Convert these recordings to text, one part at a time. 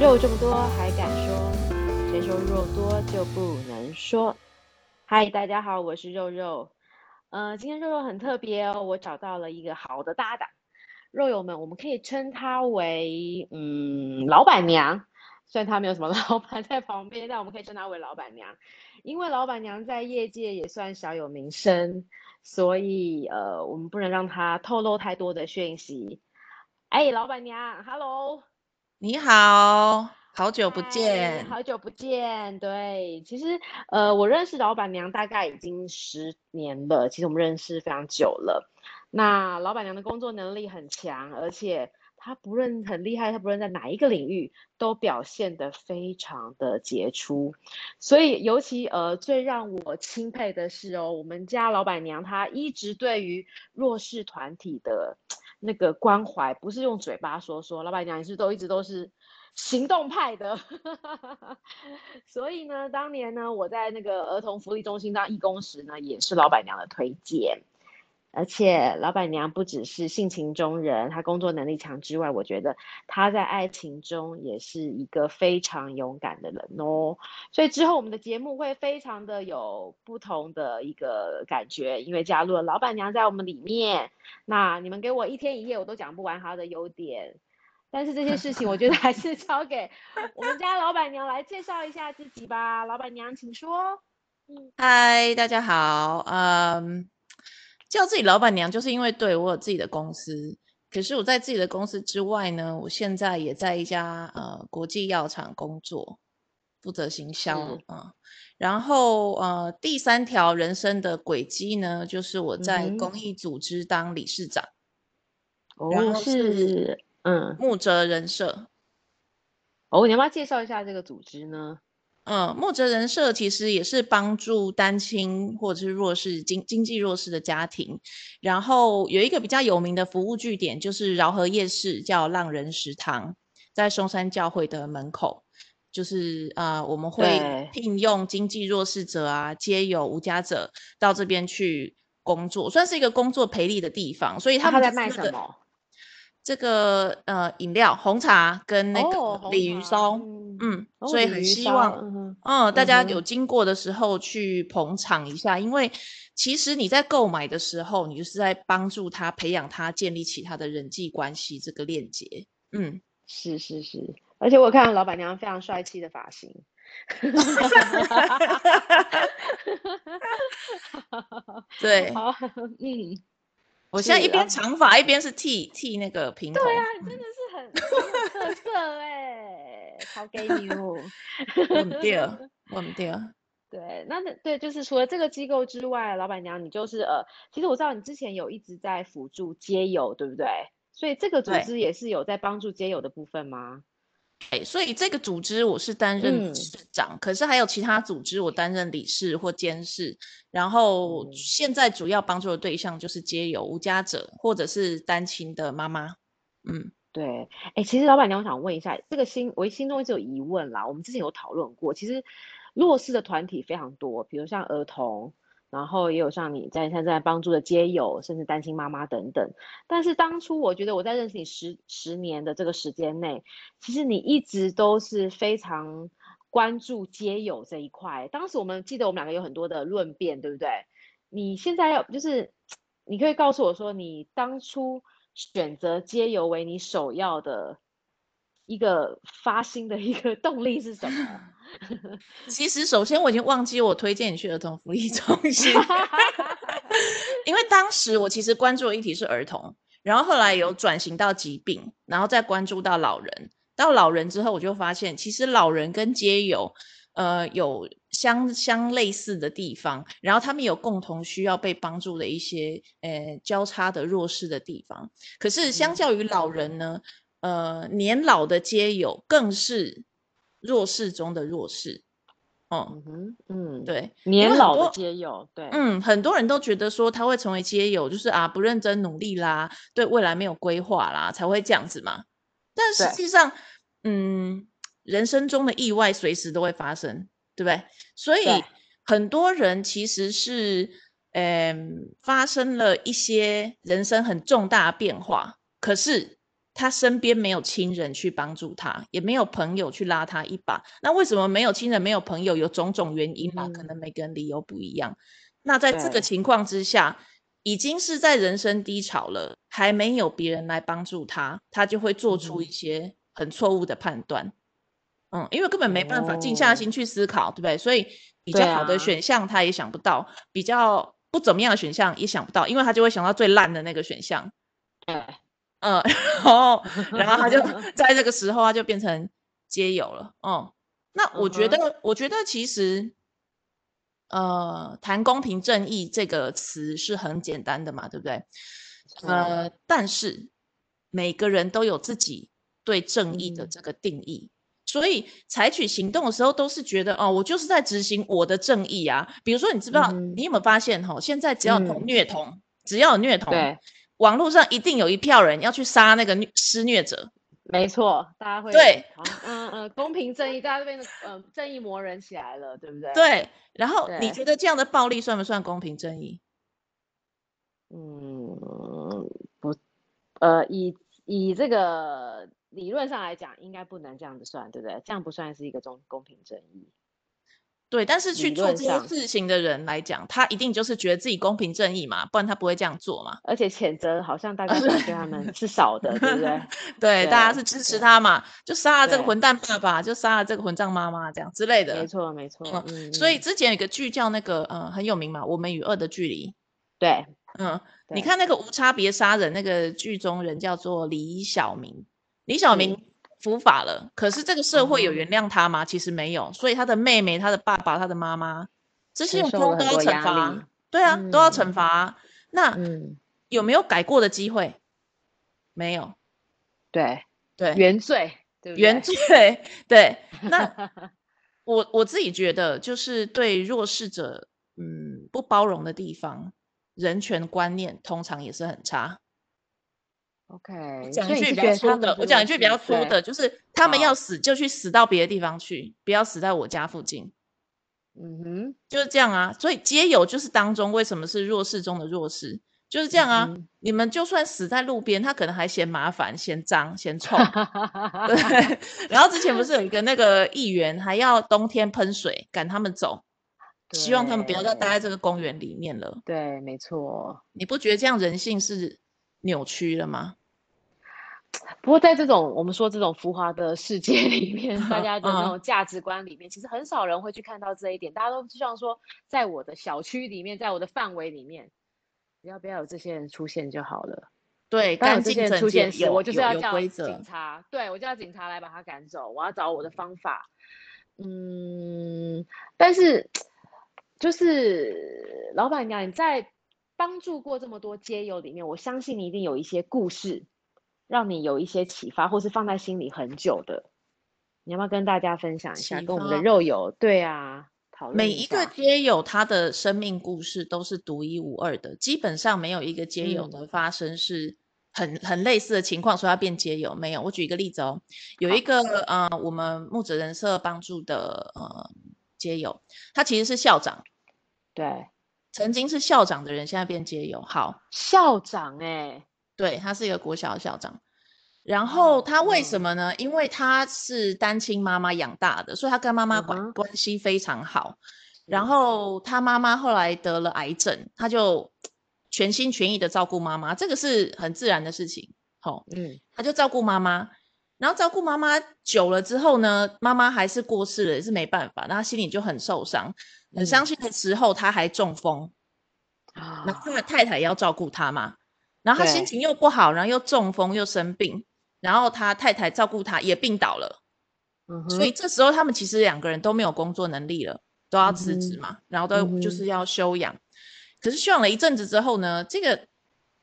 肉这么多还敢说？谁说肉多就不能说？嗨，大家好，我是肉肉。呃，今天肉肉很特别哦，我找到了一个好的搭档。肉友们，我们可以称她为嗯老板娘，虽然她没有什么 老板在旁边，但我们可以称她为老板娘，因为老板娘在业界也算小有名声，所以呃，我们不能让她透露太多的讯息。哎，老板娘，Hello。你好，好久不见，好久不见。对，其实呃，我认识老板娘大概已经十年了，其实我们认识非常久了。那老板娘的工作能力很强，而且她不论很厉害，她不论在哪一个领域都表现得非常的杰出。所以尤其呃，最让我钦佩的是哦，我们家老板娘她一直对于弱势团体的。那个关怀不是用嘴巴说说，老板娘也是都一直都是行动派的，所以呢，当年呢，我在那个儿童福利中心当义工时呢，也是老板娘的推荐。而且老板娘不只是性情中人，她工作能力强之外，我觉得她在爱情中也是一个非常勇敢的人哦。所以之后我们的节目会非常的有不同的一个感觉，因为加入了老板娘在我们里面。那你们给我一天一夜，我都讲不完她的优点。但是这些事情，我觉得还是交给 我们家老板娘来介绍一下自己吧。老板娘，请说。嗯，嗨，大家好，嗯。叫自己老板娘，就是因为对我有自己的公司。可是我在自己的公司之外呢，我现在也在一家呃国际药厂工作，负责行销啊。然后呃第三条人生的轨迹呢，就是我在公益组织当理事长。哦、嗯，是嗯木哲人社。哦，你要不要介绍一下这个组织呢？嗯，莫哲人社其实也是帮助单亲或者是弱势经经济弱势的家庭。然后有一个比较有名的服务据点，就是饶河夜市，叫浪人食堂，在松山教会的门口。就是啊、呃，我们会聘用经济弱势者啊、皆有、无家者到这边去工作，算是一个工作培力的地方。所以他们、啊、在卖什么？这个呃饮料红茶跟那个鲤鱼烧，哦、嗯，所以很希望嗯，嗯，大家有。经过的时候去捧场一下，嗯，因为其实你在购买的时候，你就是在帮助他培养他建立起他的人际关系这个链接，嗯，是是是，而且我看到老板娘非常帅气的发型，对，好，嗯。我现在一边长发一边是剃剃那个平头，对啊，真的是很特色哎，好给你哦，我们第二，我们第二，对，那对，就是除了这个机构之外，老板娘你就是呃，其实我知道你之前有一直在辅助街友，对不对？所以这个组织也是有在帮助街友的部分吗？哎，所以这个组织我是担任市长，嗯，可是还有其他组织我担任理事或监事。然后现在主要帮助的对象就是街友、无家者或者是单亲的妈妈。嗯，对。哎，其实老板娘，我想问一下，这个心我心中一直有疑问啦。我们之前有讨论过，其实弱势的团体非常多，比如像儿童。然后也有像你在现在帮助的街友，甚至单亲妈妈等等。但是当初我觉得我在认识你十十年的这个时间内，其实你一直都是非常关注街友这一块。当时我们记得我们两个有很多的论辩，对不对？你现在要就是，你可以告诉我说，你当初选择街友为你首要的一个发心的一个动力是什么？其实，首先我已经忘记我推荐你去儿童福利中心，因为当时我其实关注的议题是儿童，然后后来有转型到疾病，然后再关注到老人。到老人之后，我就发现其实老人跟街友，呃，有相相类似的地方，然后他们有共同需要被帮助的一些呃交叉的弱势的地方。可是相较于老人呢，呃，年老的街友更是。弱势中的弱势，哦、嗯嗯，对，年老的街友，对，嗯，很多人都觉得说他会成为街友，就是啊不认真努力啦，对未来没有规划啦，才会这样子嘛。但实际上，嗯，人生中的意外随时都会发生，对不对？所以很多人其实是，嗯，发生了一些人生很重大的变化，可是。他身边没有亲人去帮助他，也没有朋友去拉他一把。那为什么没有亲人、没有朋友？有种种原因嘛，嗯、可能每个人理由不一样。那在这个情况之下，已经是在人生低潮了，还没有别人来帮助他，他就会做出一些很错误的判断。嗯，因为根本没办法静下心去思考，哦、对不对？所以比较好的选项他也想不到，啊、比较不怎么样的选项也想不到，因为他就会想到最烂的那个选项。对，嗯，然后然后他就 在这个时候他就变成街友了。嗯，那我觉得，我觉得其实，呃，谈公平正义这个词是很简单的嘛，对不对？嗯、呃，但是每个人都有自己对正义的这个定义。嗯所以采取行动的时候，都是觉得哦，我就是在执行我的正义啊。比如说，你知不知道？嗯、你有没有发现哈？现在只要有虐童，嗯、只要有虐童，对，网络上一定有一票人要去杀那个施虐者。没错，大家会对，嗯嗯，公平正义，大家这边嗯正义魔人起来了，对不对？对。然后你觉得这样的暴力算不算公平正义？嗯，不，呃，以以这个。理论上来讲，应该不能这样子算，对不对？这样不算是一个公公平正义。对，但是去做这些事情的人来讲，他一定就是觉得自己公平正义嘛，不然他不会这样做嘛。而且谴责好像大家对他们是少的，对不对？对，大家是支持他嘛，就杀了这个混蛋爸爸，就杀了这个混账妈妈，这样之类的。没错，没错。嗯，所以之前有一个剧叫那个，嗯，很有名嘛，《我们与恶的距离》。对，嗯，你看那个无差别杀人那个剧中人叫做李小明。李小明伏法了，嗯、可是这个社会有原谅他吗？嗯、其实没有，所以他的妹妹、他的爸爸、他的妈妈，这些人都要惩罚。对啊，嗯、都要惩罚。那、嗯、有没有改过的机会？没有。对对，原罪？原罪，对。那我我自己觉得，就是对弱势者，嗯，不包容的地方，人权观念通常也是很差。OK，讲一句比较粗的，我讲一句比较粗的，就是他们要死就去死到别的地方去，不要死在我家附近。嗯哼，就是这样啊。所以街友就是当中为什么是弱势中的弱势，就是这样啊。你们就算死在路边，他可能还嫌麻烦、嫌脏、嫌臭。对。然后之前不是有一个那个议员还要冬天喷水赶他们走，希望他们不要再待在这个公园里面了。对，没错。你不觉得这样人性是扭曲了吗？不过在这种我们说这种浮华的世界里面，大家的那种价值观里面，其实很少人会去看到这一点。大家都希望说，在我的小区里面，在我的范围里面，只要不要有这些人出现就好了。对，干净整洁，我就是要叫警察，对，我就要警察来把他赶走。我要找我的方法。嗯，但是就是老板娘，你在帮助过这么多街友里面，我相信你一定有一些故事。让你有一些启发，或是放在心里很久的，你要不要跟大家分享一下？跟我们的肉友，对啊，讨论。每一个街友他的生命故事都是独一无二的，基本上没有一个街友的发生是很、嗯、很类似的情况，说要变街友没有。我举一个例子哦，有一个好呃，我们木子人社帮助的呃街友，他其实是校长，对，曾经是校长的人，现在变街友。好，校长哎、欸。对，他是一个国小的校长，然后他为什么呢？因为他是单亲妈妈养大的，所以他跟妈妈关关系非常好。然后他妈妈后来得了癌症，他就全心全意的照顾妈妈，这个是很自然的事情。好，嗯，他就照顾妈妈，然后照顾妈妈久了之后呢，妈妈还是过世了，也是没办法，那他心里就很受伤，很伤心的时候他还中风，那他的太太也要照顾他嘛。然后他心情又不好，然后又中风又生病，然后他太太照顾他也病倒了，嗯哼，所以这时候他们其实两个人都没有工作能力了，都要辞职嘛，嗯，然后都就是要休养。嗯，可是休养了一阵子之后呢，这个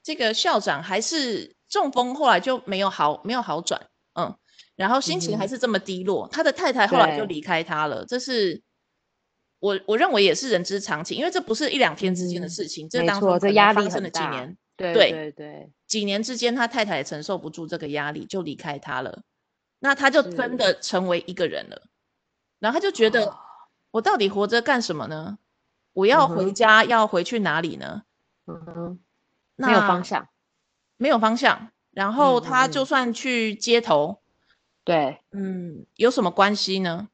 这个校长还是中风，后来就没有好没有好转，嗯，然后心情还是这么低落，嗯，他的太太后来就离开他了，对这是。我我认为也是人之常情，因为这不是一两天之间的事情，嗯、这当中这压力发生了几年，对对对，对几年之间，他太太也承受不住这个压力，就离开他了。那他就真的成为一个人了，然后他就觉得，哦、我到底活着干什么呢？我要回家，嗯、要回去哪里呢？嗯没有方向，没有方向。然后他就算去街头，对，嗯，有什么关系呢？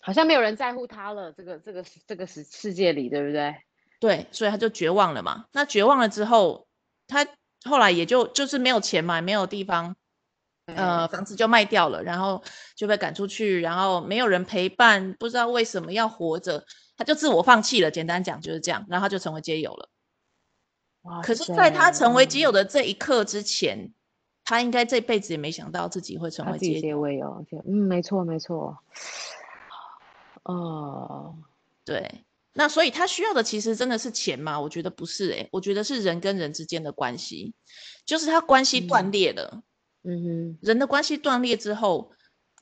好像没有人在乎他了，这个这个这个世世界里，对不对？对，所以他就绝望了嘛。那绝望了之后，他后来也就就是没有钱嘛，没有地方，呃，房子就卖掉了，然后就被赶出去，然后没有人陪伴，不知道为什么要活着，他就自我放弃了。简单讲就是这样，然后他就成为街友了。哇！可是，在他成为街友的这一刻之前，他应该这辈子也没想到自己会成为街友。嗯，没错，没错。哦，对，那所以他需要的其实真的是钱吗？我觉得不是，欸，诶，我觉得是人跟人之间的关系，就是他关系断裂了。嗯哼，人的关系断裂之后，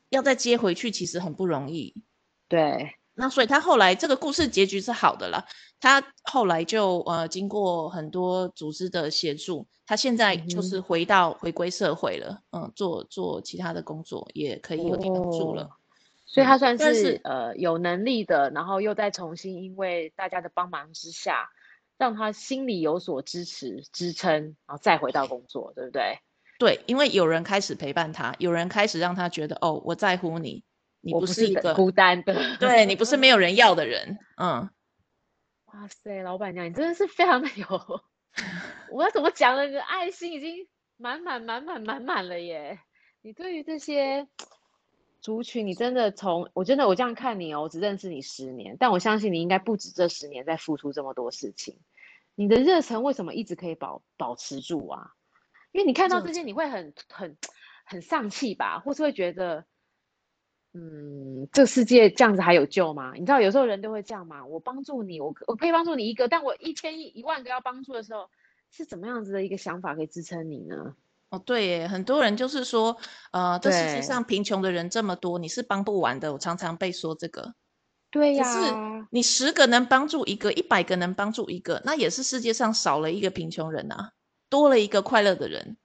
要再接回去其实很不容易。对，那所以他后来这个故事结局是好的啦，他后来就呃经过很多组织的协助，他现在就是回到，嗯，回归社会了，嗯，做做其他的工作也可以有地方住了。哦所以他算是，是呃有能力的，然后又再重新因为大家的帮忙之下，让他心里有所支持支撑，然后再回到工作，对不对？对，因为有人开始陪伴他，有人开始让他觉得哦，我在乎你，你不是一个孤单的，对，你不是没有 人要的人，嗯。哇塞，老板娘，你真的是非常的有，我要怎么讲呢？你的爱心已经满满满满满满了耶！你对于这些。族群，你真的从我真的我这样看你哦，我只认识你十年，但我相信你应该不止这十年在付出这么多事情。你的热忱为什么一直可以保保持住啊？因为你看到这些，你会很很很丧气吧，或是会觉得，嗯，这个世界这样子还有救吗？你知道有时候人都会这样嘛。我帮助你，我我可以帮助你一个，但我一千亿一万个要帮助的时候，是怎么样子的一个想法可以支撑你呢？哦，对耶，很多人就是说，呃，这世界上贫穷的人这么多，你是帮不完的。我常常被说这个。对呀。可是你十个能帮助一个，一百个能帮助一个，那也是世界上少了一个贫穷人啊，多了一个快乐的人。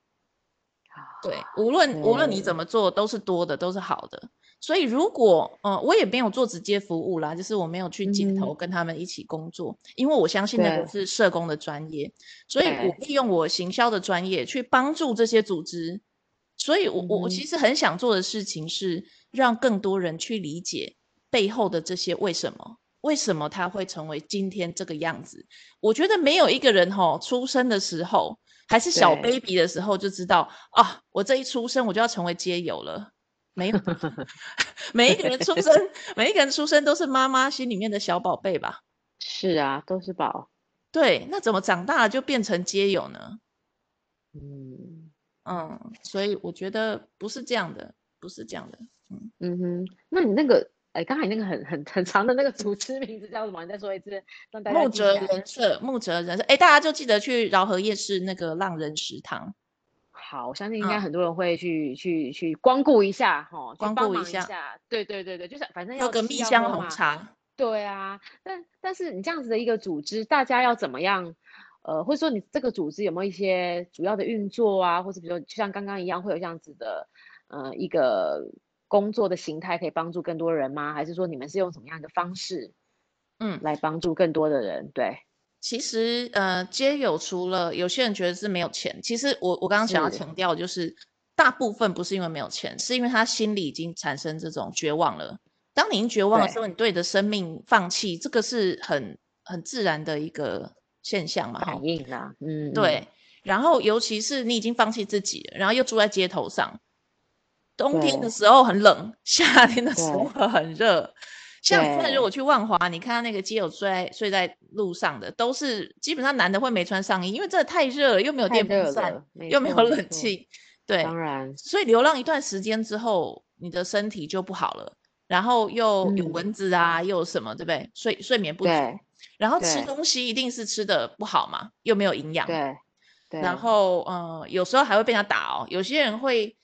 对，无论无论你怎么做，都是多的，都是好的。所以，如果呃，我也没有做直接服务啦，就是我没有去街头跟他们一起工作，嗯、因为我相信那个是社工的专业，所以我利用我行销的专业去帮助这些组织。所以我我我其实很想做的事情是让更多人去理解背后的这些为什么，为什么他会成为今天这个样子。我觉得没有一个人吼出生的时候还是小 baby 的时候就知道啊，我这一出生我就要成为街友了。没有，每一个人出生，每一个人出生都是妈妈心里面的小宝贝吧？是啊，都是宝。对，那怎么长大了就变成街友呢？嗯嗯，所以我觉得不是这样的，不是这样的。嗯嗯哼，那你那个，哎，刚才那个很很很长的那个组织名字叫什么？你再说一次，让大家木泽人设，木泽人设，哎，大家就记得去饶河夜市那个浪人食堂。好，我相信应该很多人会去、嗯、去去光顾一下哈，光顾一下，对对对对，就是反正要喝个蜜香红茶。对啊，但但是你这样子的一个组织，大家要怎么样？呃，或者说你这个组织有没有一些主要的运作啊？或者比如说就像刚刚一样，会有这样子的呃一个工作的形态，可以帮助更多人吗？还是说你们是用什么样的方式，嗯，来帮助更多的人？对。其实，呃，街友除了有些人觉得是没有钱，其实我我刚刚想要强调，就是大部分不是因为没有钱，是因为他心里已经产生这种绝望了。当你绝望的时候，你对你的生命放弃，这个是很很自然的一个现象嘛，反应啊，嗯，对。然后，尤其是你已经放弃自己了，然后又住在街头上，冬天的时候很冷，夏天的时候很热。像现在如果去万华，你看到那个街友睡在睡在路上的，都是基本上男的会没穿上衣，因为真的太热了，又没有电风扇，又没有冷气，对，当然，所以流浪一段时间之后，你的身体就不好了，然后又有蚊子啊，嗯、又有什么，对不对？睡睡眠不足，然后吃东西一定是吃的不好嘛，又没有营养，对，对，然后嗯、呃，有时候还会被他打哦，有些人会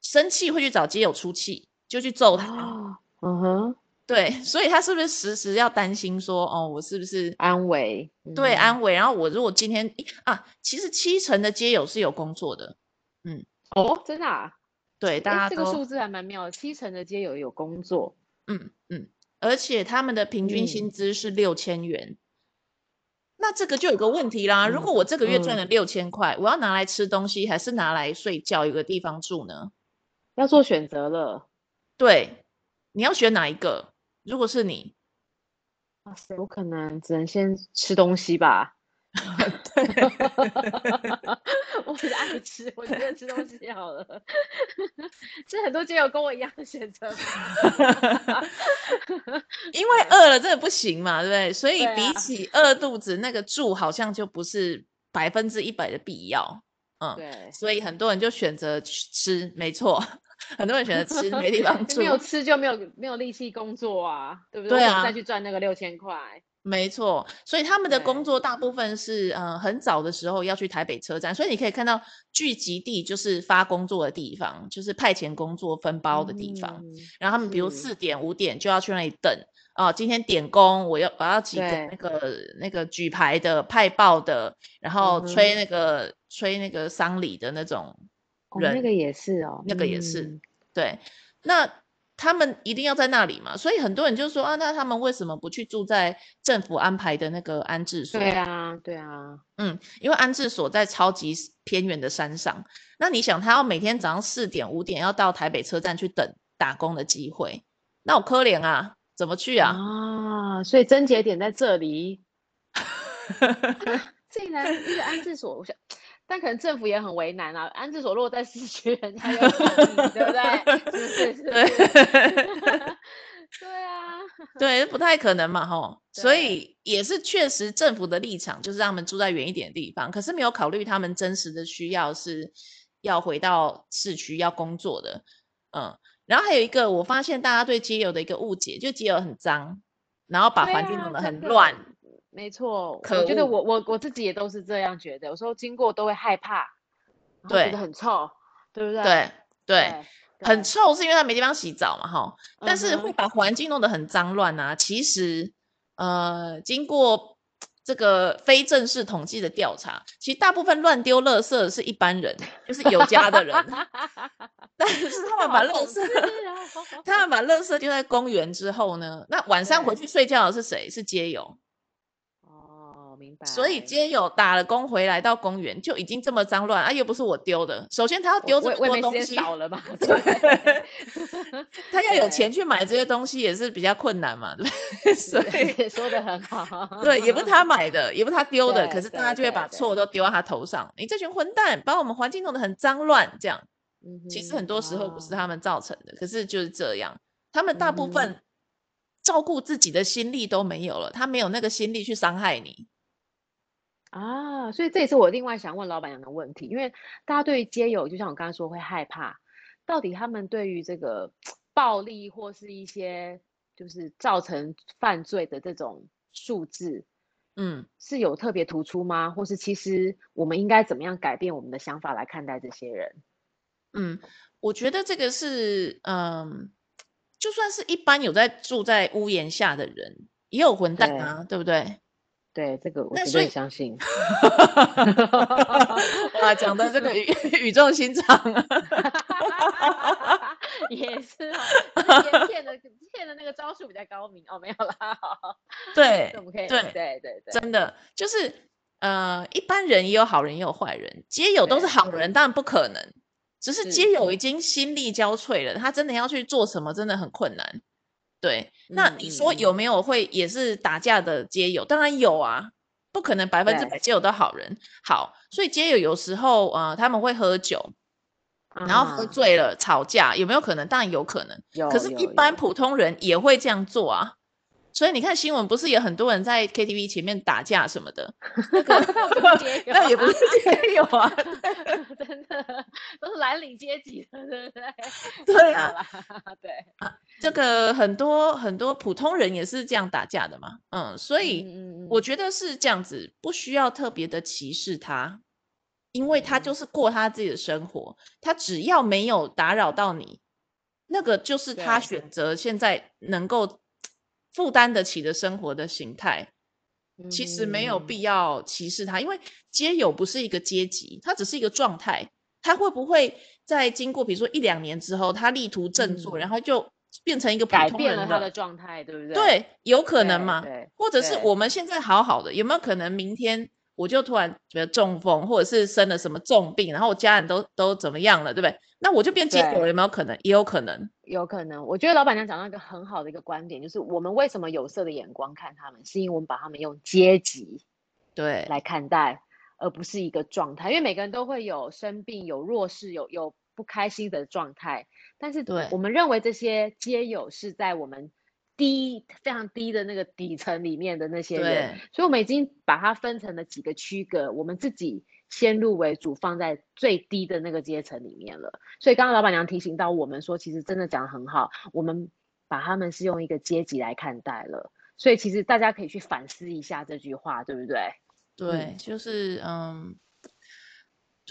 生气，会去找街友出气，就去揍他，哦、嗯哼。对，所以他是不是时时要担心说，哦，我是不是安危？对，安危。然后我如果今天啊，其实七成的街友是有工作的，嗯，哦，真的啊？对，大家这个数字还蛮妙的，七成的街友有工作，嗯嗯，而且他们的平均薪资是六千元。那这个就有个问题啦。嗯、如果我这个月赚了六千块，嗯、我要拿来吃东西，还是拿来睡觉，有个地方住呢？要做选择了。对，你要选哪一个？如果是你，哇塞，我可能只能先吃东西吧。对，我是爱吃，我觉得吃东西好了。这很多街友跟我一样的选择，因为饿了真的不行嘛，对不对？所以比起饿肚子，那个住好像就不是百分之一百的必要。嗯，对，所以很多人就选择吃，没错。很多人选择吃，没地 方住，没有吃就没有没有力气工作啊，对不对？对啊，再去赚那个六千块。没错，所以他们的工作大部分是呃很早的时候要去台北车站，所以你可以看到聚集地就是发工作的地方，就是派遣工作分包的地方。嗯、然后他们比如四点五点就要去那里等哦、呃，今天点工，我要我要几个那个那个举牌的派报的，然后吹那个、嗯、吹那个丧礼的那种人，哦、那个也是哦，那个也是、嗯、对，那。他们一定要在那里嘛，所以很多人就说啊，那他们为什么不去住在政府安排的那个安置所？对啊，对啊，嗯，因为安置所在超级偏远的山上，那你想他要每天早上四点五点要到台北车站去等打工的机会，那我可怜啊，怎么去啊？啊，所以症结点在这里，竟然一个安置所，我想。但可能政府也很为难啊，安置所落在市区，人家又对不对？是是 对啊，对，不太可能嘛，吼。所以也是确实政府的立场就是让他们住在远一点的地方，可是没有考虑他们真实的需要是要回到市区要工作的，嗯。然后还有一个，我发现大家对街友的一个误解，就街友很脏，然后把环境弄得很乱。没错，我觉得我我我自己也都是这样觉得，有时候经过都会害怕，对，觉得很臭，对不对？对对，很臭是因为他没地方洗澡嘛，哈。但是会把环境弄得很脏乱啊。其实，呃，经过这个非正式统计的调查，其实大部分乱丢垃圾的是一般人，就是有家的人。但是他们把垃圾，他们把垃圾丢在公园之后呢，那晚上回去睡觉的是谁？是街友。所以今天有打了工回来到公园就已经这么脏乱啊，又不是我丢的。首先他要丢这么多东西，少了嘛？对，他要有钱去买这些东西也是比较困难嘛，对。所以说的很好。对，也不是他买的，也不是他丢的，可是大家就会把错都丢到他头上。你这群混蛋，把我们环境弄得很脏乱，这样。其实很多时候不是他们造成的，可是就是这样。他们大部分照顾自己的心力都没有了，他没有那个心力去伤害你。啊，所以这也是我另外想问老板娘的问题，因为大家对于街友，就像我刚才说，会害怕，到底他们对于这个暴力或是一些就是造成犯罪的这种数字，嗯，是有特别突出吗？或是其实我们应该怎么样改变我们的想法来看待这些人？嗯，我觉得这个是，嗯，就算是一般有在住在屋檐下的人，也有混蛋啊，对，对不对？对这个，我绝对相信。哇，讲的这个语语重心长啊，也是啊，骗的骗的那个招数比较高明哦，没有啦。对，我们可以对对对对，真的就是呃，一般人也有好人也有坏人，街友都是好人，当然不可能，只是街友已经心力交瘁了，他真的要去做什么，真的很困难。对，那你说有没有会也是打架的街友？嗯、当然有啊，不可能百分之百街友都好人。好，所以街友有时候呃他们会喝酒，然后喝醉了吵架，有没有可能？当然有可能。有，可是，一般普通人也会这样做啊。所以你看新闻，不是有很多人在 KTV 前面打架什么的？那个那也不是街友啊，真的都是蓝领阶级的，对不对？对啊，对啊，这个很多很多普通人也是这样打架的嘛。嗯，所以我觉得是这样子，不需要特别的歧视他，因为他就是过他自己的生活，他只要没有打扰到你，那个就是他选择现在能够。负担得起的生活的形态，其实没有必要歧视他，嗯、因为街友不是一个阶级，他只是一个状态。他会不会在经过比如说一两年之后，他力图振作，嗯、然后就变成一个普改通人变了他的状态，对不对？对，有可能嘛？对，或者是我们现在好好的，有没有可能明天我就突然觉得中风，或者是生了什么重病，然后我家人都都怎么样了，对不对？那我就变街友，有没有可能？也有可能，有可能。我觉得老板娘讲到一个很好的一个观点，就是我们为什么有色的眼光看他们，是因为我们把他们用阶级对来看待，而不是一个状态。因为每个人都会有生病、有弱势、有有。不开心的状态，但是对我们认为这些皆有是在我们低非常低的那个底层里面的那些人，所以我们已经把它分成了几个区隔，我们自己先入为主放在最低的那个阶层里面了。所以刚刚老板娘提醒到我们说，其实真的讲得很好，我们把他们是用一个阶级来看待了，所以其实大家可以去反思一下这句话，对不对？对，嗯、就是嗯。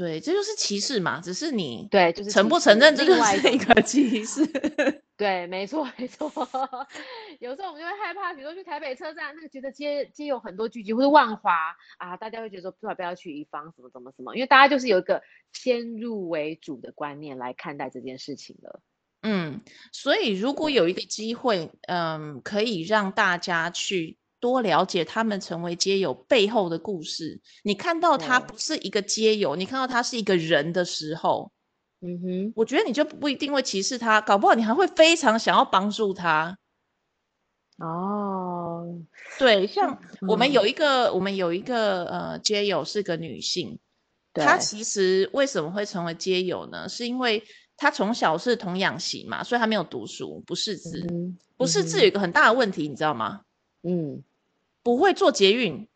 对，这就是歧视嘛，只是你对，就是承不承认这就是一个歧视。对，没错，没错。有时候我们就会害怕，比如说去台北车站，那个觉得街街有很多聚集，或者万华啊，大家会觉得说最好不要去一方，什么什么什么，因为大家就是有一个先入为主的观念来看待这件事情了。嗯，所以如果有一个机会，嗯，可以让大家去。多了解他们成为街友背后的故事，你看到他不是一个街友，你看到他是一个人的时候，嗯哼，我觉得你就不一定会歧视他，搞不好你还会非常想要帮助他。哦，对，像我们有一个，嗯、我们有一个呃街友是个女性，她其实为什么会成为街友呢？是因为她从小是童养媳嘛，所以她没有读书，不识字，嗯、不识字有一个很大的问题，你知道吗？嗯。不会坐捷运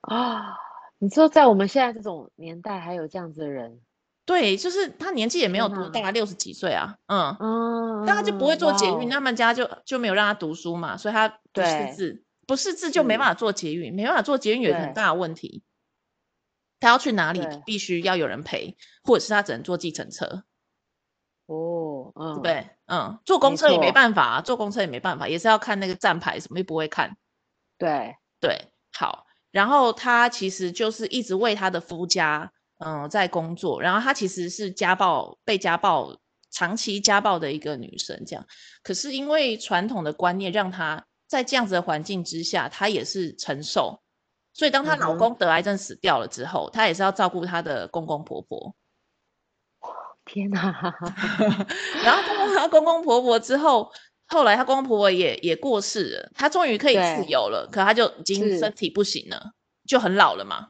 啊？你说在我们现在这种年代还有这样子的人？对，就是他年纪也没有多大，六十几岁啊，嗯嗯，但他就不会坐捷运，他们家就就没有让他读书嘛，所以他不识字，不识字就没办法坐捷运，没办法坐捷运有很大的问题，他要去哪里必须要有人陪，或者是他只能坐计程车。哦，嗯，对，嗯，坐公车也没办法啊，坐公车也没办法，也是要看那个站牌，什么也不会看。对对，好，然后她其实就是一直为她的夫家，嗯、呃，在工作。然后她其实是家暴，被家暴，长期家暴的一个女生，这样。可是因为传统的观念，让她在这样子的环境之下，她也是承受。所以当她老公得癌症死掉了之后，她、嗯、也是要照顾她的公公婆婆。天哪！然后照顾她公公婆婆之后。后来她公公婆婆也也过世了，她终于可以自由了，可她就已经身体不行了，就很老了嘛，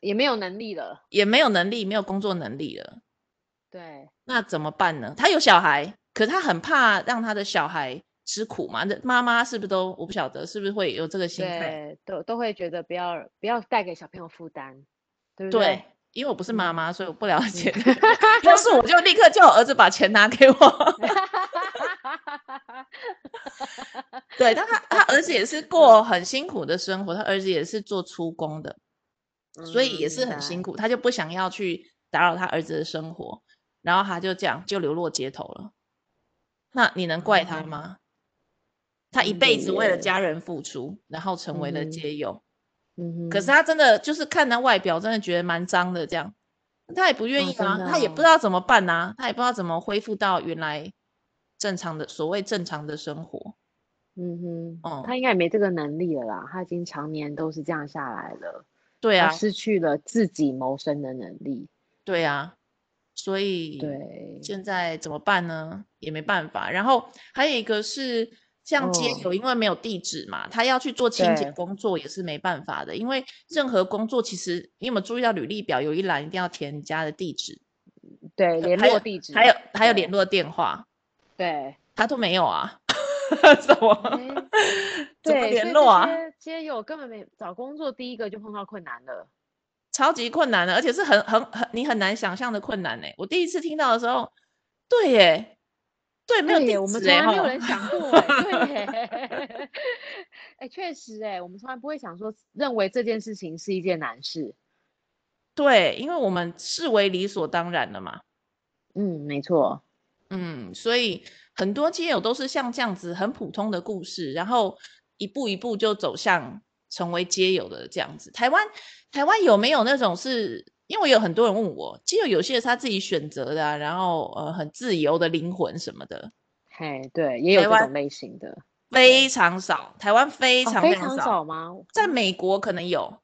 也没有能力了，也没有能力，没有工作能力了。对，那怎么办呢？她有小孩，可她很怕让她的小孩吃苦嘛。那妈妈是不是都我不晓得，是不是会有这个心态？都都会觉得不要不要带给小朋友负担，对不对？对，因为我不是妈妈，所以我不了解。要是我就立刻叫我儿子把钱拿给我。对，但他 他儿子也是过很辛苦的生活，他儿子也是做出工的，所以也是很辛苦，他就不想要去打扰他儿子的生活，然后他就这样就流落街头了。那你能怪他吗？他一辈子为了家人付出，然后成为了街友。嗯，可是他真的就是看他外表，真的觉得蛮脏的这样，他也不愿意啊，他也不知道怎么办啊，他也不知道怎么恢复到原来。正常的所谓正常的生活，嗯哼，哦、嗯，他应该也没这个能力了啦，他已经常年都是这样下来了，对啊，失去了自己谋生的能力，对啊，所以对，现在怎么办呢？也没办法。然后还有一个是像街友，因为没有地址嘛，哦、他要去做清洁工作也是没办法的，因为任何工作其实你有没有注意到履历表有一栏一定要填家的地址，对，联络地址，还有，还有联络电话。对，他都没有啊，怎么、欸、怎么联络啊？街友根本没找工作，第一个就碰到困难了，超级困难的，而且是很很很你很难想象的困难呢。我第一次听到的时候，对耶，对，没有地址，我们从来没有人想过，对耶，哎，确实哎，我们从来不会想说，认为这件事情是一件难事，对，因为我们视为理所当然的嘛，嗯，没错。嗯，所以很多街友都是像这样子很普通的故事，然后一步一步就走向成为街友的这样子。台湾台湾有没有那种是？因为有很多人问我，街友有些是他自己选择的啊，然后呃很自由的灵魂什么的。嘿，对，也有这种类型的，非常少，台湾非常非常少吗？在美国可能有，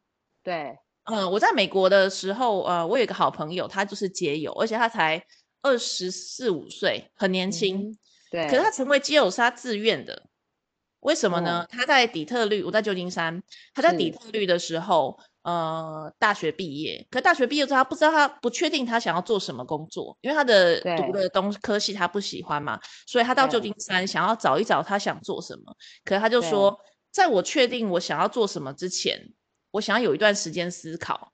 对，嗯，我在美国的时候，呃，我有一个好朋友，他就是街友，而且他才二十四五岁，很年轻，对，可是他成为基友是他自愿的。为什么呢？他在底特律，我在旧金山。他在底特律的时候，呃，大学毕业。可大学毕业之后，他不知道他不确定他想要做什么工作，因为他的读的东科系他不喜欢嘛，所以他到旧金山想要找一找他想做什么。可是他就说，在我确定我想要做什么之前，我想要有一段时间思考。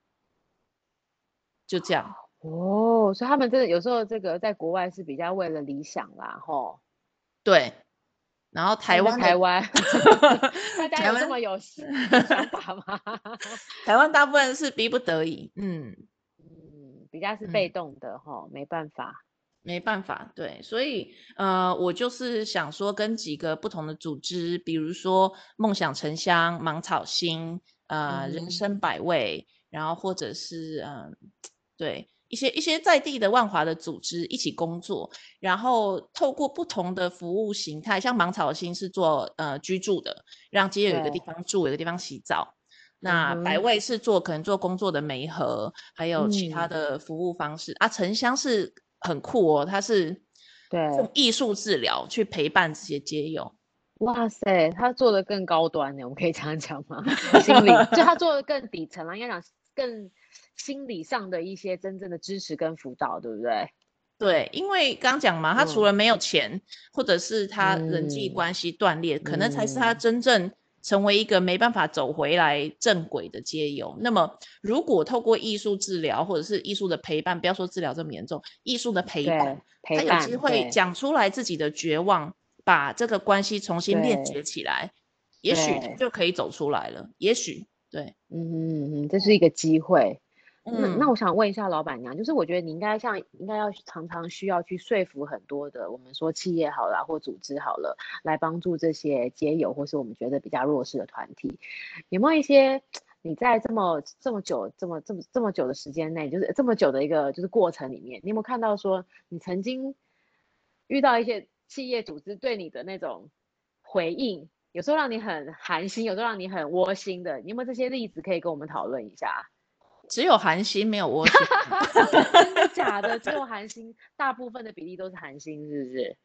就这样。哦，所以他们真的有时候这个在国外是比较为了理想啦，吼。对。然后台湾，台湾，大家有这么有 想法吗？台湾大部分是逼不得已，嗯嗯，比较是被动的哈、嗯，没办法，没办法，对，所以呃，我就是想说，跟几个不同的组织，比如说梦想城乡、芒草心、呃、嗯，人生百味，然后或者是嗯、呃，对。一些一些在地的万华的组织一起工作，然后透过不同的服务形态，像芒草心是做呃居住的，让街友有一个地方住，有一个地方洗澡。那百味是做可能做工作的媒合，还有其他的服务方式。嗯、啊，城乡是很酷哦，它是对用艺术治疗去陪伴这些街友。哇塞，他做的更高端呢，我们可以这样讲吗？心理，就他做的更底层了，应该讲更。心理上的一些真正的支持跟辅导，对不对？对，因为刚讲嘛，他除了没有钱，嗯、或者是他人际关系断裂、嗯，可能才是他真正成为一个没办法走回来正轨的街友。那么，如果透过艺术治疗或者是艺术的陪伴，不要说治疗这么严重，艺术的陪伴，陪伴，他有机会讲出来自己的绝望，把这个关系重新链接起来，也许就可以走出来了。也许，对，嗯嗯嗯，这是一个机会。嗯那我。想问一下老板娘，就是我觉得你应该像应该要常常需要去说服很多的，我们说企业好了或组织好了，来帮助这些街友或是我们觉得比较弱势的团体，有没有一些你在这么这么久这么这么这么久的时间内，就是这么久的一个就是过程里面，你有没有看到说你曾经遇到一些企业组织对你的那种回应，有时候让你很寒心，有时候让你很窝心的，你有没有这些例子可以跟我们讨论一下？只有寒心没有窝心，真的假的？只有寒心，大部分的比例都是寒心，是不是？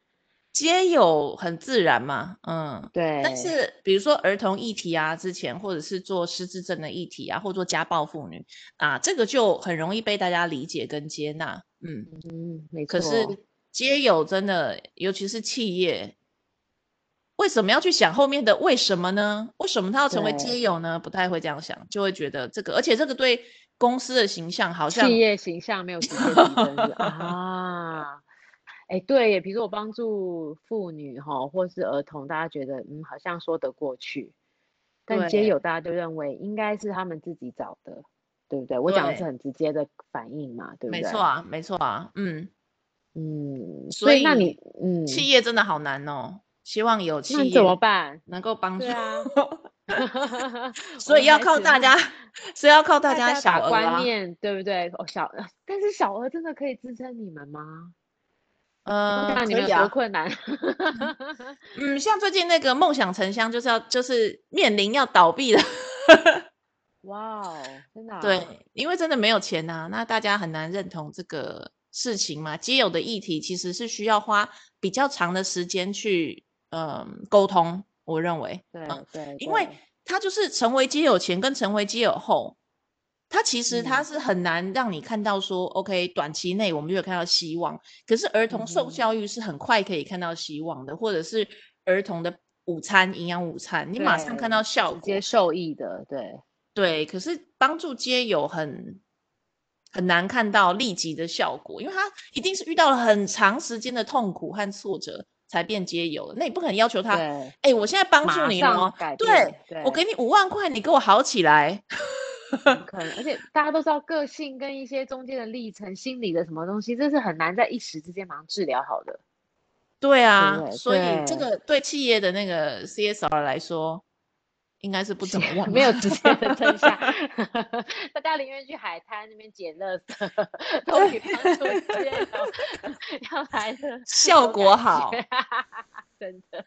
皆有很自然嘛，嗯，对。但是比如说儿童议题啊，之前或者是做失智症的议题啊，或做家暴妇女啊，这个就很容易被大家理解跟接纳，嗯嗯，没错。可是皆有真的，尤其是企业。为什么要去想后面的为什么呢？为什么他要成为街友呢？不太会这样想，就会觉得这个，而且这个对公司的形象好像企业形象没有直接提升 啊。哎，对耶，比如说我帮助妇女哈，或是儿童，大家觉得嗯好像说得过去，但街友大家都认为应该是他们自己找的，对不对？我讲的是很直接的反应嘛，对不对？没错啊，没错啊，嗯嗯，所以那你嗯，企业真的好难哦。希望有企业怎么办？能够帮助啊，所以要靠大家，所以要靠大家小额、啊、观念，对不对？哦，小，但是小额真的可以支撑你们吗？呃，那你们有多困难？嗯，像最近那个梦想城乡，就是要就是面临要倒闭了。哇哦，真的、啊？对，因为真的没有钱呐、啊，那大家很难认同这个事情嘛。街友的议题其实是需要花比较长的时间去。嗯，沟通，我认为，对对，对，因为他就是成为街友前跟成为街友后，他其实他是很难让你看到说、嗯、，OK，短期内我们就有看到希望。可是儿童受教育是很快可以看到希望的，嗯、或者是儿童的午餐营养午餐，你马上看到效果，直接受益的，对对。可是帮助街友很很难看到立即的效果，因为他一定是遇到了很长时间的痛苦和挫折。才变街友了，那你不可能要求他。哎、欸，我现在帮助你哦，对，对，我给你五万块，你给我好起来。可能，而且大家都知道个性跟一些中间的历程、心理的什么东西，这是很难在一时之间马上治疗好的。对啊对对，所以这个对企业的那个 CSR 来说，应该是不怎么样，没有直接的真相。大家宁愿去海滩那边捡垃圾，都比方说要 要来的 效果好，真的。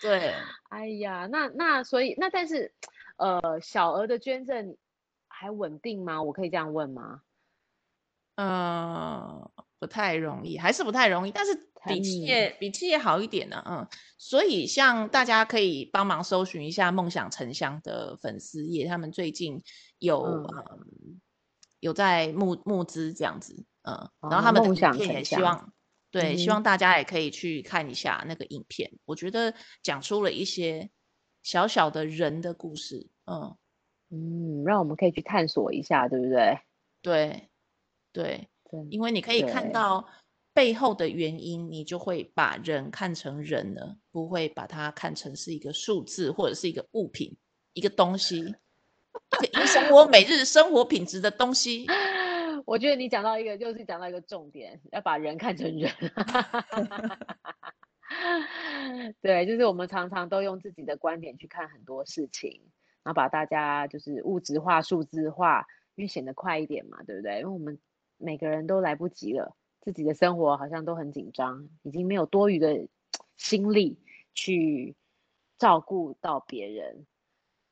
对，哎呀，那那所以那但是，呃，小额的捐赠还稳定吗？我可以这样问吗？嗯、呃，不太容易，还是不太容易，但是比企业比企业好一点呢。嗯，所以像大家可以帮忙搜寻一下梦想城乡的粉丝页，他们最近有、嗯嗯、有在募募资这样子，嗯，然后他们的影片也希望，对、嗯，希望大家也可以去看一下那个影片，我觉得讲出了一些小小的人的故事，嗯嗯，让我们可以去探索一下，对不对？对。对，因为你可以看到背后的原因，你就会把人看成人了，不会把它看成是一个数字或者是一个物品、一个东西，一个影响我每日生活品质的东西。我觉得你讲到一个，就是讲到一个重点，要把人看成人。对，就是我们常常都用自己的观点去看很多事情，然后把大家就是物质化、数字化，因为显得快一点嘛，对不对？因为我们。每个人都来不及了，自己的生活好像都很紧张，已经没有多余的心力去照顾到别人。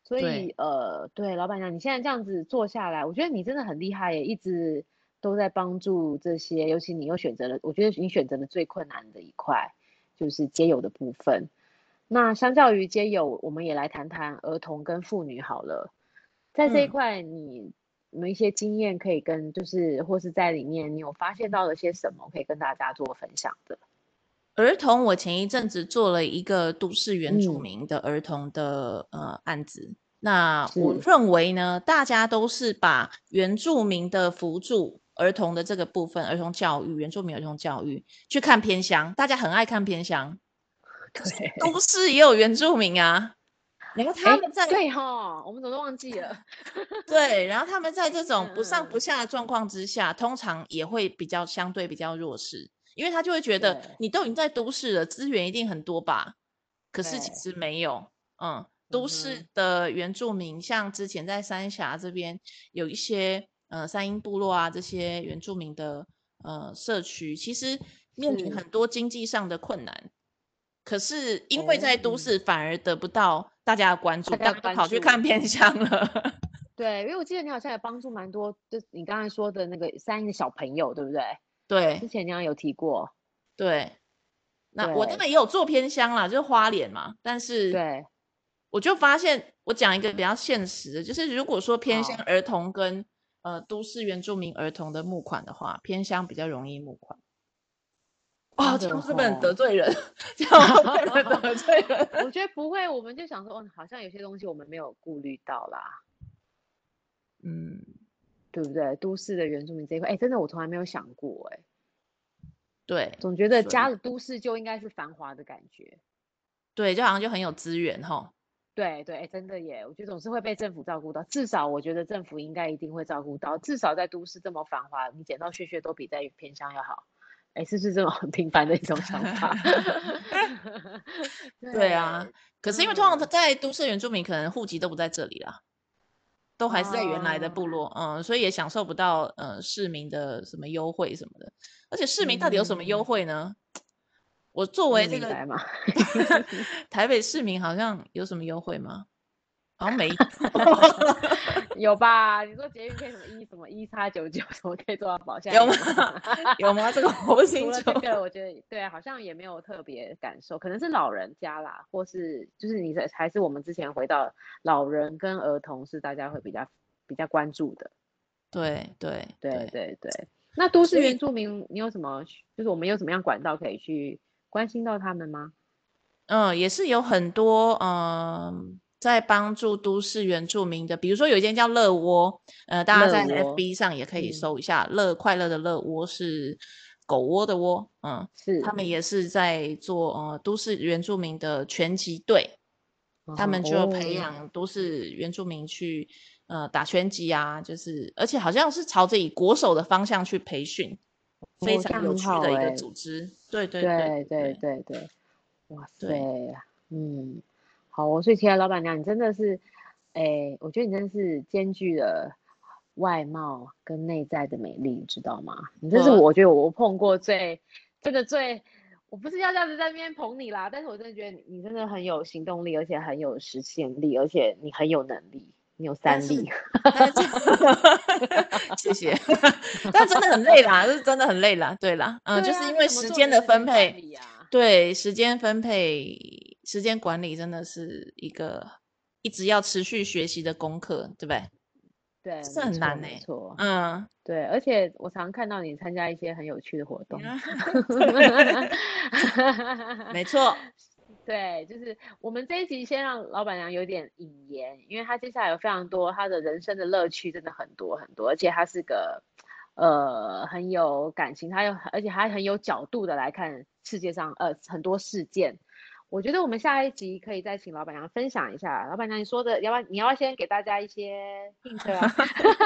所以，呃，对，老板娘，你现在这样子做下来，我觉得你真的很厉害耶，一直都在帮助这些，尤其你又选择了，我觉得你选择了最困难的一块，就是街友的部分。那相较于街友，我们也来谈谈儿童跟妇女好了，在这一块你。嗯有没有一些经验可以跟，就是或是在里面，你有发现到了些什么可以跟大家做分享的？儿童，我前一阵子做了一个都市原住民的儿童的、嗯、呃案子，那我认为呢，大家都是把原住民的辅助儿童的这个部分，儿童教育、原住民儿童教育去看偏乡，大家很爱看偏乡，对，都市也有原住民啊。然后他们在对哈，我们怎么都忘记了？对，然后他们在这种不上不下的状况之下，嗯，通常也会比较相对比较弱势，因为他就会觉得你都已经在都市了，资源一定很多吧？可是其实没有，嗯，都市的原住民，像之前在三峡这边有一些呃三英部落啊这些原住民的呃社区，其实面临很多经济上的困难。可是因为在都市反而得不到大家的关注，大家都跑去看偏乡了。对，因为我记得你好像也帮助蛮多，就你刚才说的那个三个小朋友，对不对？对，之前你好像有提过。对，那我真的也有做偏乡啦，就是花莲嘛。但是，对，我就发现，我讲一个比较现实的，就是如果说偏乡儿童跟呃都市原住民儿童的募款的话，偏乡比较容易募款。哦，这样是不是很得罪人？这样得罪人？我觉得不会，我们就想说，哦，好像有些东西我们没有顾虑到啦。嗯，对不对？都市的原住民这一块，哎，真的我从来没有想过，哎。对，总觉得家的都市就应该是繁华的感觉。对，就好像就很有资源哈。对对，真的耶，我觉得总是会被政府照顾到，至少我觉得政府应该一定会照顾到，至少在都市这么繁华，你捡到屑屑都比在偏乡要好。哎，是不是这种很 平凡的一种想法？对，啊，可是因为通常在都市原住民可能户籍都不在这里啦，都还是在原来的部落，哦、嗯，所以也享受不到呃市民的什么优惠什么的。而且市民到底有什么优惠呢？嗯、我作为这个 台北市民，好像有什么优惠吗？好像没有吧？你说捷运可以什么一什么一叉九九什么可以做到保险？有吗？有吗？这个我不清楚。除了这个，我觉得对，好像也没有特别感受，可能是老人家啦，或是就是你在还是我们之前回到老人跟儿童是大家会比较比较关注的。对对对对对，对。那都市原住民，你有什么？就是我们有什么样管道可以去关心到他们吗？嗯，也是有很多嗯。在帮助都市原住民的，比如说有一间叫乐窝，呃，大家在 FB 上也可以搜一下，乐、嗯、快乐的乐窝是狗窝的窝，嗯，是，他们也是在做呃都市原住民的拳击队，他们就培。养都市原住民去呃打拳击啊，就是而且好像是朝着以国手的方向去培训，非常有趣的一个组织，对对对对对对。对，哇塞，嗯。好，所以其他老板娘，你真的是哎，我觉得你真是兼具了外貌跟内在的美丽，你知道吗？你这是我觉得我碰过最这个最，我不是要这样子在那边捧你啦，但是我真的觉得你真的很有行动力，而且很有实现力，而且你很有能力，你有三力。谢谢，但真的很累啦，是真的很累啦。对啦，嗯，就是因为时间的分配，对时间分配、时间管理真的是一个。一直要持续学习的功课，对不对？对，是很难呢。没错，嗯，对，而且我常看到你参加一些很有趣的活动。没错，对，就是我们这一集先让老板娘有点引言，因为她接下来有非常多她的人生的乐趣，真的很多很多，而且她是个呃很有感情，她有而且还很有角度的来看世界上呃很多事件。我觉得我们下一集可以再请老板娘分享一下。老板娘，你说的要不要？你要先给大家一些 hint 啊？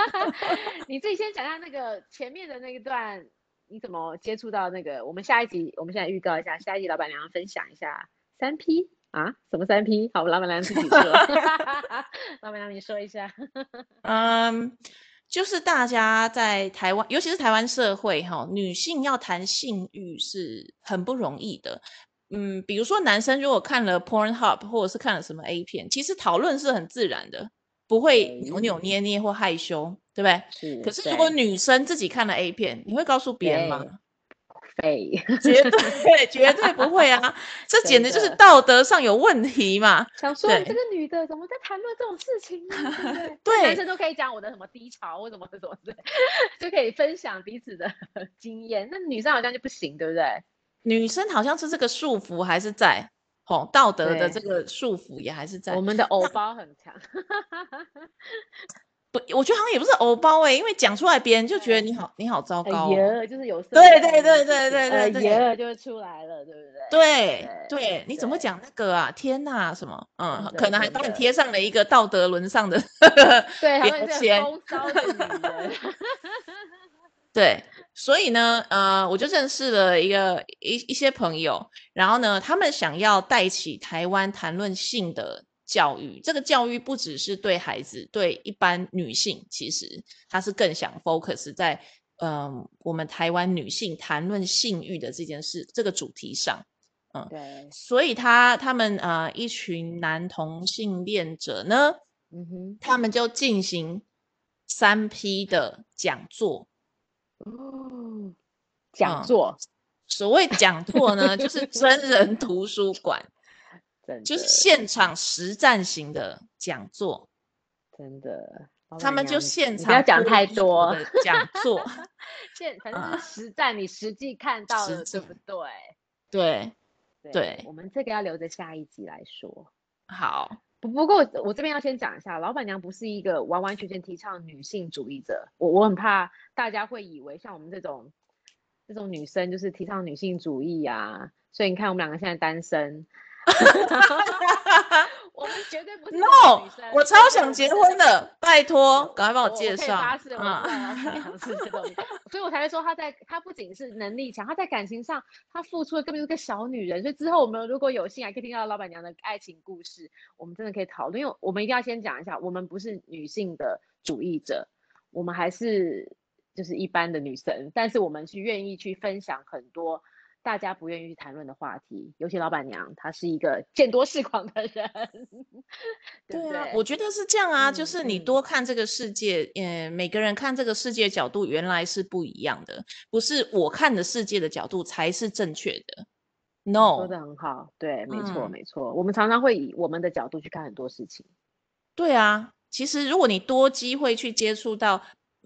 你自己先讲一下那个前面的那一段，你怎么接触到那个？我们下一集，我们现在预告一下，下一集老板娘分享一下三 P 啊？什么三 P？好，老板娘自己说。老板娘，你说一下。嗯，就是大家在台湾，尤其是台湾社会哈，女性要谈性欲是很不容易的。嗯，比如说男生如果看了 Pornhub 或者是看了什么 A 片，其实讨论是很自然的，不会扭扭捏捏或害羞，对不对？是。可是如果女生自己看了 A 片，你会告诉别人吗？对，绝对绝对不会啊！这简直就是道德上有问题嘛！想说这个女的怎么在谈论这种事情呢？对，男生都可以讲我的什么低潮或什么什么的，就可以分享彼此的经验，那女生好像就不行，对不对？女生好像是这个束缚还是在，吼，道德的这个束缚也还是在。我们的偶包很强。不，我觉得好像也不是偶包哎、因为讲出来别人就觉得你好，你好糟糕、啊。爷、就是有色。对对对对对对对，爷、哎、就会出来了，对不对？对对,你怎么讲那个啊？天哪，什么？嗯，可能还帮你贴上了一个道德沦丧的对标签。对，所以呢，呃，我就认识了一个一一些朋友，然后呢，他们想要带起台湾谈论性的教育。这个教育不只是对孩子，对一般女性，其实他是更想 focus 在，嗯、呃，我们台湾女性谈论性欲的这件事这个主题上，嗯，对，所以他他们呃一群男同性恋者呢，嗯哼，他们就进行三批的讲座。哦，讲座，嗯、所谓讲座呢，就是 真人图书馆，就是现场实战型的讲座，真的，他们就现场不要讲太多讲座，现反正是实战，你实际看到的，对不？对对，对，我们这个要留着下一集来说。好。不不过我这边要先讲一下，老板娘不是一个完完全全提倡女性主义者，我我很怕大家会以为像我们这种这种女生就是提倡女性主义、啊，所以你看我们两个现在单身。我们绝对不是 No，我超想结婚的，拜托，赶快帮我介绍。所以我才会说，她在她不仅是能力强，她在感情上，她付出的根本就是个小女人。所以之后我们如果有幸还可以听到老板娘的爱情故事，我们真的可以讨论。因为我们一定要先讲一下，我们不是女性的主义者，我们还是就是一般的女生，但是我们是愿意去分享很多。大家不愿意去谈论的话题，尤其老板娘，她是一个见多识广的人。对，对啊，我觉得是这样啊，嗯、就是你多看这个世界，嗯，呃，每个人看这个世界角度原来是不一样的，不是我看的世界的角度才是正确的。No，说的很好，对，没错，嗯，没错，我们常常会以我们的角度去看很多事情。对啊，其实如果你多机会去接触到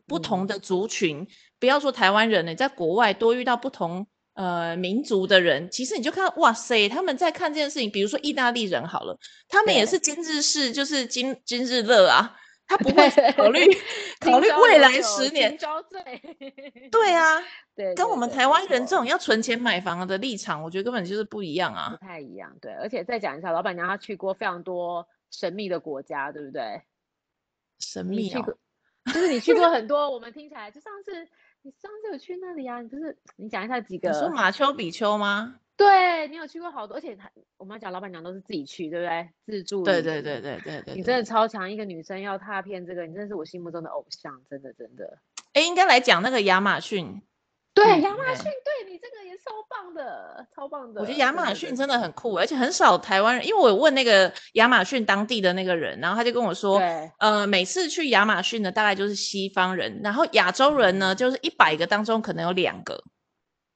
不同的族群，嗯，不要说台湾人，你在国外多遇到不同。呃，民族的人，其实你就看，哇塞，他们在看这件事情。比如说意大利人好了，他们也是今日事，就是今今日乐啊，他不会考虑考虑未来十年。对啊，对，跟我们台湾人这种要存钱买房的立场，我觉得根本就是不一样啊，不太一样。对，而且再讲一下，老板娘她去过非常多神秘的国家，对不对？神秘啊、哦。就是你去过很多，我们听起来就上次你上次有去那里啊？你不是你讲一下几个？你说马丘比丘吗？对，你有去过好多，而且他我们要讲老板娘都是自己去，对不对？自助。对对对对对对。你真的超强，一个女生要踏遍这个，你真的是我心目中的偶像，真的真的。哎，应该来讲那个亚马逊。对，亚马逊，对你这个也超棒的，超棒的。我觉得亚马逊真的很酷，而且很少台湾人，因为我问那个亚马逊当地的那个人，然后他就跟我说，呃，每次去亚马逊的，大概就是西方人，然后亚洲人呢，就是一百个当中可能有两个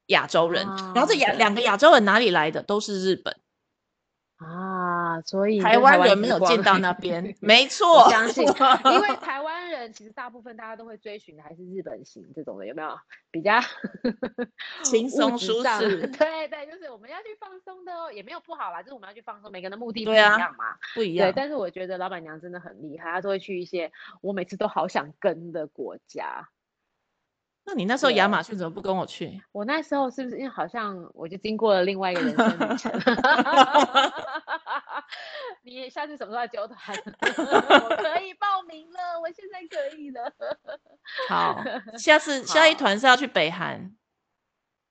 亚洲人，然后这亚两个亚洲人哪里来的？都是日本。啊，所以台湾人没有见到那边，没 错，相信，因为台湾人其实大部分大家都会追寻的还是日本型这种的，有没有？比较 轻松舒适，对对，就是我们要去放松的哦，也没有不好啦，就是我们要去放松，每个人的目的不一样嘛，啊、不一样。对，但是我觉得老板娘真的很厉害，她都会去一些我每次都好想跟的国家。那你那时候亚马逊怎么不跟我去？我那时候是不是因为好像我就经过了另外一个人生旅程？你下次什么时候来揪团？我可以报名了，我现在可以了。好，下次下一团是要去北韩。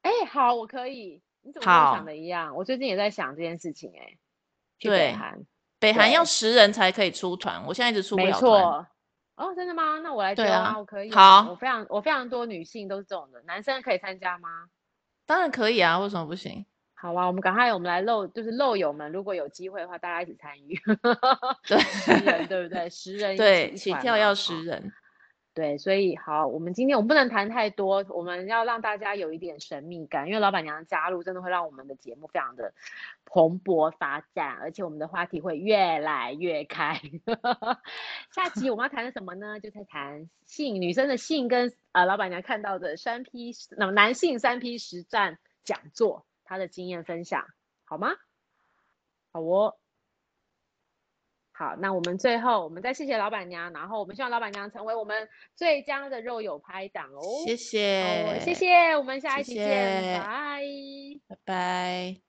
哎、欸，好，我可以。你怎么跟我想的一样？我最近也在想这件事情、欸。哎，去北韩，北韩要十人才可以出团，我现在一直出不了团。哦，真的吗？那我来教啊，我可以。好，我非常我非常多女性都是这种的，男生可以参加吗？当然可以啊，为什么不行？好啊，我们赶快，我们来漏，就是漏友们，如果有机会的话，大家一起参与。对，十人对不对？十人对，起跳要十人。对，所以好，我们今天我们不能谈太多，我们要让大家有一点神秘感，因为老板娘加入真的会让我们的节目非常的蓬勃发展，而且我们的话题会越来越开。下集我们要谈的什么呢？就在谈性，女生的性跟呃老板娘看到的三 P，那么男性三 P 实战讲座，他的经验分享，好吗？好哦。好，那我们最后，我们再谢谢老板娘，然后我们希望老板娘成为我们最佳的肉友拍档哦。谢谢，谢谢，我们下一期见，拜拜。